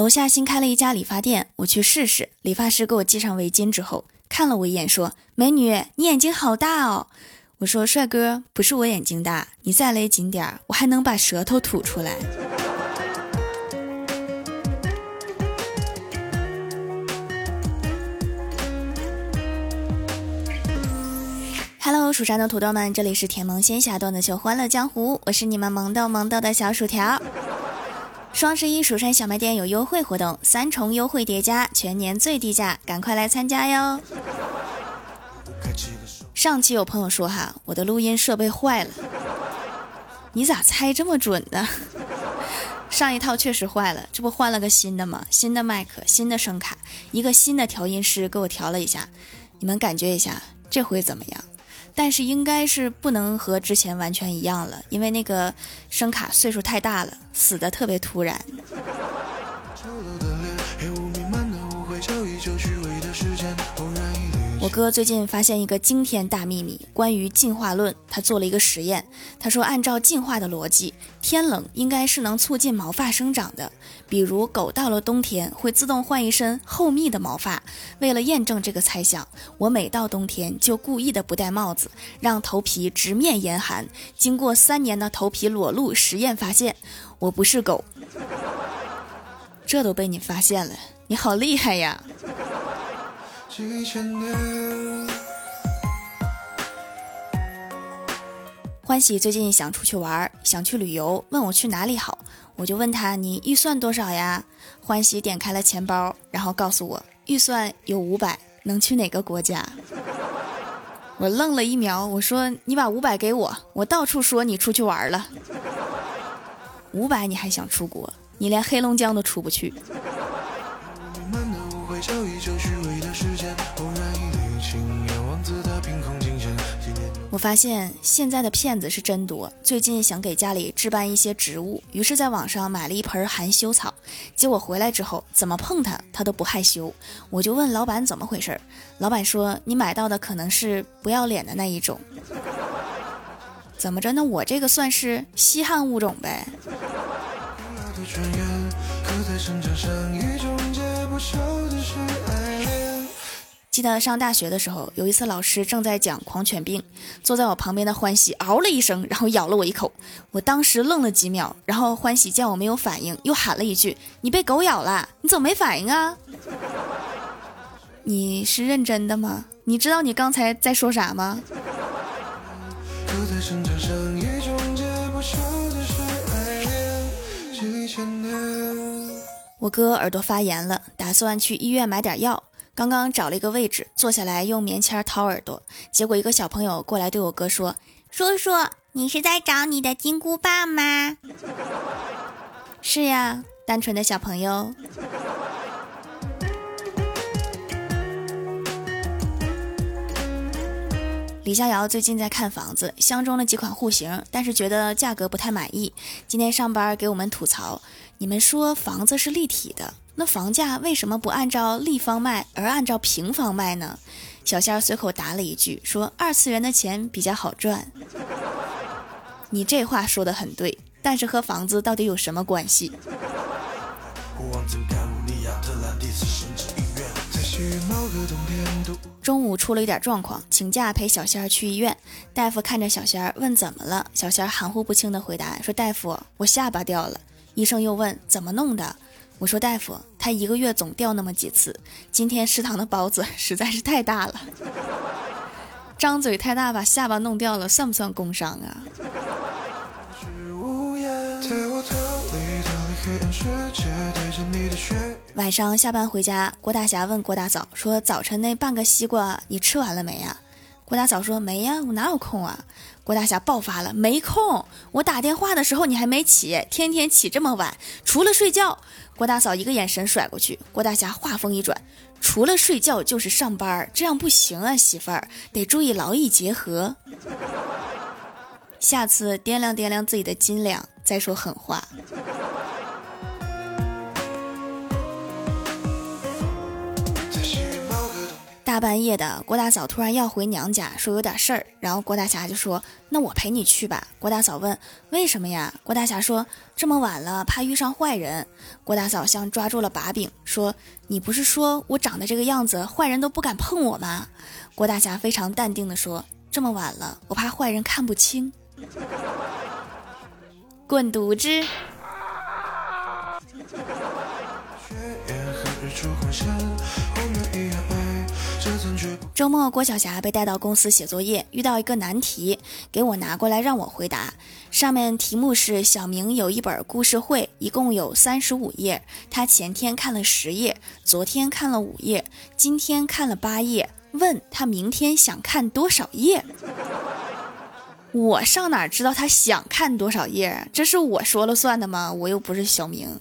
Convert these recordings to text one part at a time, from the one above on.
楼下新开了一家理发店，我去试试。理发师给我系上围巾之后，看了我一眼，说：“美女，你眼睛好大哦。”我说：“帅哥，不是我眼睛大，你再勒紧点儿，我还能把舌头吐出来。” Hello，蜀山的土豆们，这里是甜萌仙侠段子秀《欢乐江湖》，我是你们萌豆萌豆的小薯条。双十一蜀山小卖店有优惠活动，三重优惠叠加，全年最低价，赶快来参加哟！上期有朋友说哈，我的录音设备坏了，你咋猜这么准呢？上一套确实坏了，这不换了个新的吗？新的麦克，新的声卡，一个新的调音师给我调了一下，你们感觉一下，这回怎么样？但是应该是不能和之前完全一样了，因为那个声卡岁数太大了，死的特别突然。我哥最近发现一个惊天大秘密，关于进化论。他做了一个实验，他说按照进化的逻辑，天冷应该是能促进毛发生长的。比如狗到了冬天会自动换一身厚密的毛发。为了验证这个猜想，我每到冬天就故意的不戴帽子，让头皮直面严寒。经过三年的头皮裸露实验发现，我不是狗。这都被你发现了，你好厉害呀！欢喜最近想出去玩，想去旅游，问我去哪里好，我就问他你预算多少呀？欢喜点开了钱包，然后告诉我预算有五百，能去哪个国家？我愣了一秒，我说你把五百给我，我到处说你出去玩了，五百你还想出国？你连黑龙江都出不去。我我发现现在的骗子是真多。最近想给家里置办一些植物，于是在网上买了一盆含羞草。结果回来之后，怎么碰它，它都不害羞。我就问老板怎么回事，老板说你买到的可能是不要脸的那一种。怎么着？那我这个算是稀罕物种呗？记得上大学的时候，有一次老师正在讲狂犬病，坐在我旁边的欢喜嗷了一声，然后咬了我一口。我当时愣了几秒，然后欢喜见我没有反应，又喊了一句：“你被狗咬了，你怎么没反应啊？” 你是认真的吗？你知道你刚才在说啥吗？我哥耳朵发炎了，打算去医院买点药。刚刚找了一个位置坐下来，用棉签掏耳朵，结果一个小朋友过来对我哥说：“叔叔，你是在找你的金箍棒吗？”是呀，单纯的小朋友。李逍遥最近在看房子，相中了几款户型，但是觉得价格不太满意。今天上班给我们吐槽：“你们说房子是立体的。”那房价为什么不按照立方卖，而按照平方卖呢？小仙儿随口答了一句，说二次元的钱比较好赚。你这话说的很对，但是和房子到底有什么关系？中午出了一点状况，请假陪小仙儿去医院。大夫看着小仙儿问怎么了，小仙儿含糊不清的回答说：“大夫，我下巴掉了。”医生又问怎么弄的。我说大夫，他一个月总掉那么几次。今天食堂的包子 实在是太大了，张嘴太大把下巴弄掉了，算不算工伤啊？晚上下班回家，郭大侠问郭大嫂说：“早晨那半个西瓜你吃完了没呀？”郭大嫂说：“没呀，我哪有空啊？”郭大侠爆发了：“没空！我打电话的时候你还没起，天天起这么晚，除了睡觉。”郭大嫂一个眼神甩过去，郭大侠话锋一转：“除了睡觉就是上班，这样不行啊，媳妇儿得注意劳逸结合。下次掂量掂量自己的斤两，再说狠话。”大半夜的，郭大嫂突然要回娘家，说有点事儿。然后郭大侠就说：“那我陪你去吧。”郭大嫂问：“为什么呀？”郭大侠说：“这么晚了，怕遇上坏人。”郭大嫂像抓住了把柄，说：“你不是说我长得这个样子，坏人都不敢碰我吗？”郭大侠非常淡定地说：“这么晚了，我怕坏人看不清。”滚犊子！周末，郭晓霞被带到公司写作业，遇到一个难题，给我拿过来让我回答。上面题目是：小明有一本故事会，一共有三十五页，他前天看了十页，昨天看了五页，今天看了八页。问他明天想看多少页？我上哪知道他想看多少页？这是我说了算的吗？我又不是小明。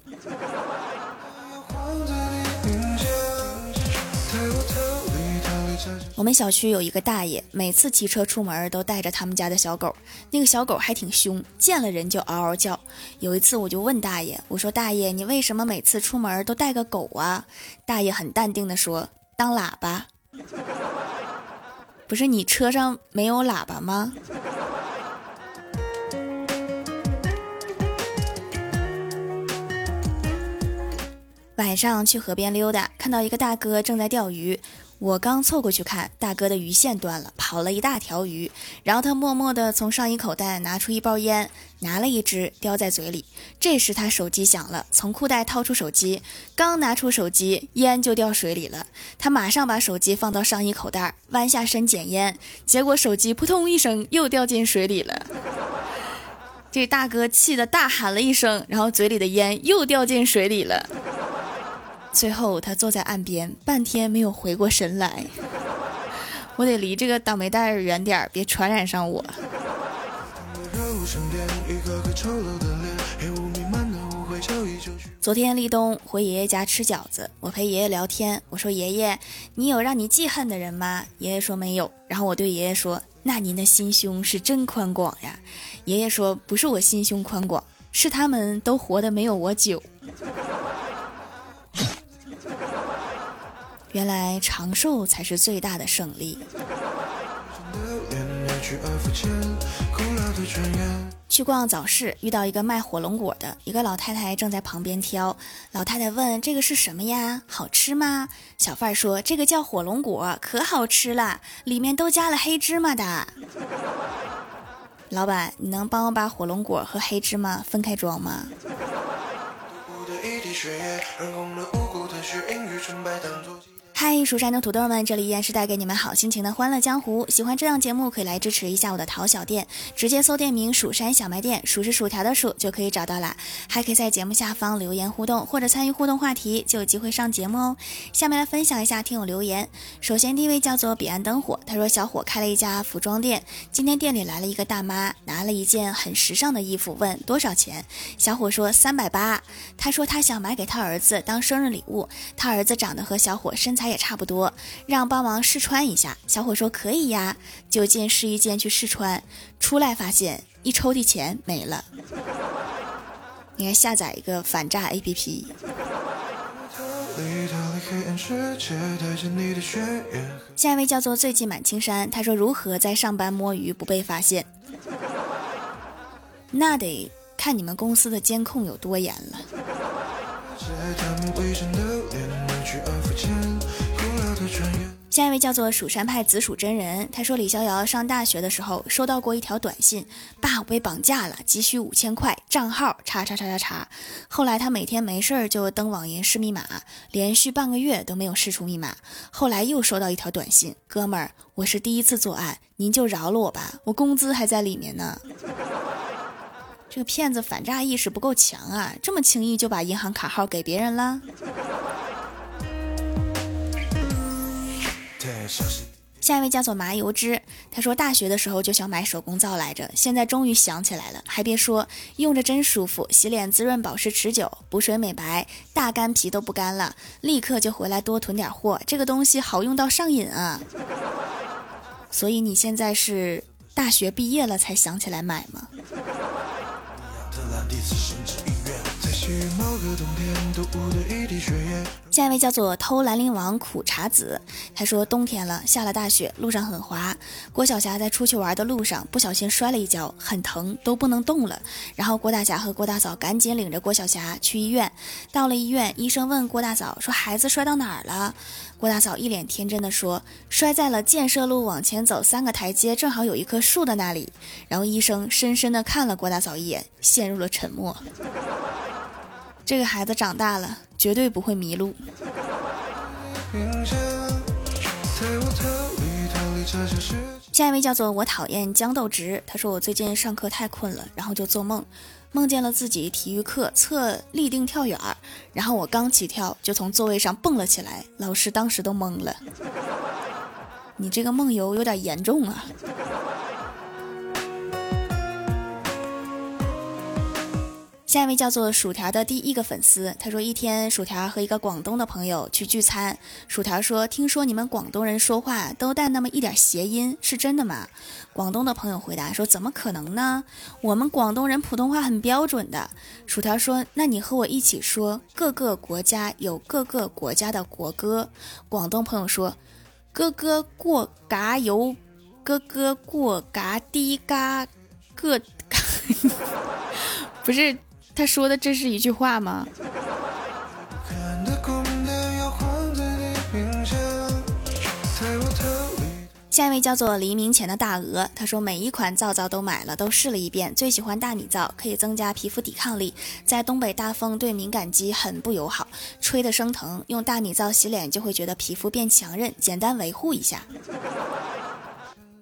我们小区有一个大爷，每次骑车出门都带着他们家的小狗，那个小狗还挺凶，见了人就嗷嗷叫。有一次我就问大爷，我说大爷，你为什么每次出门都带个狗啊？大爷很淡定的说，当喇叭。不是你车上没有喇叭吗？晚上去河边溜达，看到一个大哥正在钓鱼。我刚凑过去看，大哥的鱼线断了，跑了一大条鱼。然后他默默地从上衣口袋拿出一包烟，拿了一支叼在嘴里。这时他手机响了，从裤袋掏出手机，刚拿出手机，烟就掉水里了。他马上把手机放到上衣口袋，弯下身捡烟，结果手机扑通一声又掉进水里了。这大哥气得大喊了一声，然后嘴里的烟又掉进水里了。最后，他坐在岸边，半天没有回过神来。我得离这个倒霉蛋儿远点儿，别传染上我。昨天立冬回爷爷家吃饺子，我陪爷爷聊天，我说：“爷爷，你有让你记恨的人吗？”爷爷说没有。然后我对爷爷说：“那您的心胸是真宽广呀。”爷爷说：“不是我心胸宽广，是他们都活得没有我久。”原来长寿才是最大的胜利。去逛早市，遇到一个卖火龙果的，一个老太太正在旁边挑。老太太问：“这个是什么呀？好吃吗？”小贩说：“这个叫火龙果，可好吃了，里面都加了黑芝麻的。”老板，你能帮我把火龙果和黑芝麻分开装吗？嗨，蜀山的土豆们，这里依然是带给你们好心情的欢乐江湖。喜欢这档节目，可以来支持一下我的淘小店，直接搜店名“蜀山小卖店”，数是薯条的数就可以找到啦。还可以在节目下方留言互动，或者参与互动话题，就有机会上节目哦。下面来分享一下听友留言。首先第一位叫做彼岸灯火，他说小伙开了一家服装店，今天店里来了一个大妈，拿了一件很时尚的衣服，问多少钱。小伙说三百八。他说他想买给他儿子当生日礼物，他儿子长得和小伙身材。也差不多，让帮忙试穿一下。小伙说可以呀，就进试衣间去试穿，出来发现一抽屉钱没了。应该下载一个反诈 APP。下一位叫做最近满青山，他说如何在上班摸鱼不被发现？那得看你们公司的监控有多严了。下一位叫做蜀山派紫薯真人，他说李逍遥上大学的时候收到过一条短信，爸我被绑架了，急需五千块，账号叉叉叉叉叉。后来他每天没事儿就登网银试密码，连续半个月都没有试出密码。后来又收到一条短信，哥们儿，我是第一次作案，您就饶了我吧，我工资还在里面呢。这个骗子反诈意识不够强啊，这么轻易就把银行卡号给别人了。下一位叫做麻油汁，他说大学的时候就想买手工皂来着，现在终于想起来了，还别说，用着真舒服，洗脸滋润保湿持久，补水美白，大干皮都不干了，立刻就回来多囤点货，这个东西好用到上瘾啊！所以你现在是大学毕业了才想起来买吗？第一次甚至下一位叫做偷兰陵王苦茶子，他说冬天了，下了大雪，路上很滑。郭晓霞在出去玩的路上不小心摔了一跤，很疼，都不能动了。然后郭大侠和郭大嫂赶紧领着郭晓霞去医院。到了医院，医生问郭大嫂说：“孩子摔到哪儿了？”郭大嫂一脸天真的说：“摔在了建设路往前走三个台阶，正好有一棵树的那里。”然后医生深深的看了郭大嫂一眼，陷入了沉默。这个孩子长大了，绝对不会迷路。下一位叫做我讨厌豇豆直，他说我最近上课太困了，然后就做梦，梦见了自己体育课测立定跳远，然后我刚起跳就从座位上蹦了起来，老师当时都懵了。你这个梦游有点严重啊。下一位叫做薯条的第一个粉丝，他说一天薯条和一个广东的朋友去聚餐，薯条说：“听说你们广东人说话都带那么一点谐音，是真的吗？”广东的朋友回答说：“怎么可能呢？我们广东人普通话很标准的。”薯条说：“那你和我一起说，各个国家有各个国家的国歌。”广东朋友说：“哥哥过嘎油，哥哥过嘎滴嘎，个 不是。”他说的这是一句话吗？下一位叫做黎明前的大鹅，他说每一款皂皂都买了，都试了一遍，最喜欢大米皂，可以增加皮肤抵抗力。在东北大风对敏感肌很不友好，吹得生疼，用大米皂洗脸就会觉得皮肤变强韧，简单维护一下。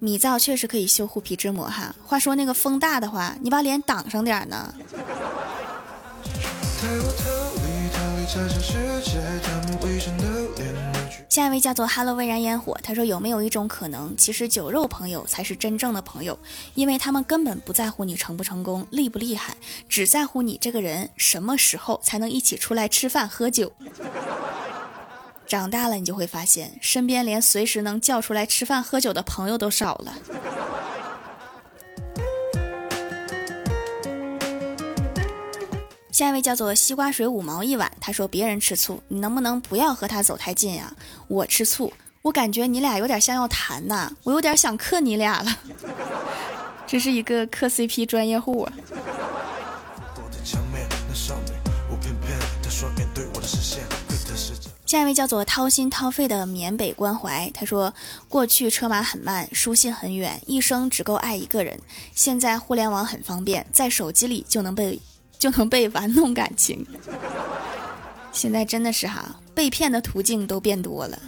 米皂确实可以修护皮脂膜哈。话说那个风大的话，你把脸挡上点呢。下一位叫做 Hello 微燃烟火，他说有没有一种可能，其实酒肉朋友才是真正的朋友，因为他们根本不在乎你成不成功、厉不厉害，只在乎你这个人什么时候才能一起出来吃饭喝酒。长大了你就会发现，身边连随时能叫出来吃饭喝酒的朋友都少了。下一位叫做西瓜水五毛一碗，他说别人吃醋，你能不能不要和他走太近呀？我吃醋，我感觉你俩有点像要谈呐，我有点想克你俩了。这是一个磕 CP 专业户啊。下一位叫做掏心掏肺的缅北关怀，他说过去车马很慢，书信很远，一生只够爱一个人。现在互联网很方便，在手机里就能被。就能被玩弄感情，现在真的是哈，被骗的途径都变多了。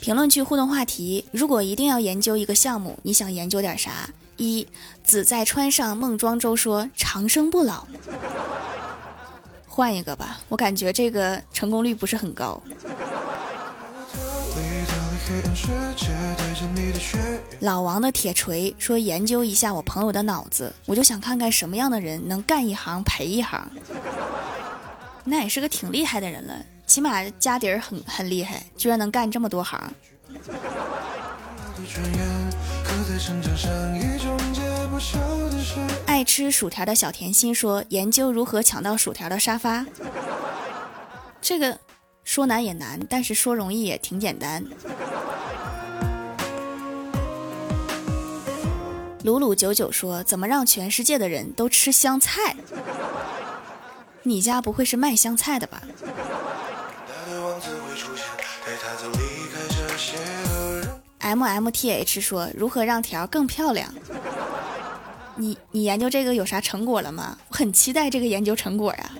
评论区互动话题：如果一定要研究一个项目，你想研究点啥？一子在川上孟庄周说长生不老，换一个吧，我感觉这个成功率不是很高。老王的铁锤说：“研究一下我朋友的脑子，我就想看看什么样的人能干一行赔一行。那也是个挺厉害的人了，起码家底儿很很厉害，居然能干这么多行。”爱吃薯条的小甜心说：“研究如何抢到薯条的沙发。”这个说难也难，但是说容易也挺简单。鲁鲁九九说：“怎么让全世界的人都吃香菜？你家不会是卖香菜的吧？”M M T H 说：“如何让条更漂亮？”你你研究这个有啥成果了吗？我很期待这个研究成果呀。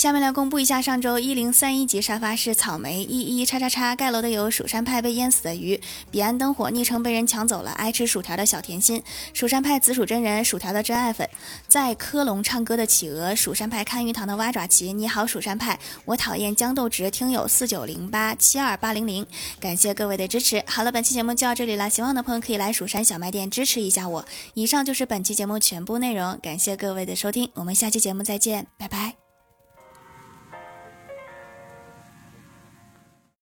下面来公布一下上周一零三一级沙发是草莓一一叉叉叉盖楼的有蜀山派被淹死的鱼，彼岸灯火昵称被人抢走了，爱吃薯条的小甜心，蜀山派紫薯真人，薯条的真爱粉，在科隆唱歌的企鹅，蜀山派看鱼塘的蛙爪旗，你好蜀山派，我讨厌豇豆汁，听友四九零八七二八零零，感谢各位的支持。好了，本期节目就到这里了，喜欢的朋友可以来蜀山小卖店支持一下我。以上就是本期节目全部内容，感谢各位的收听，我们下期节目再见，拜拜。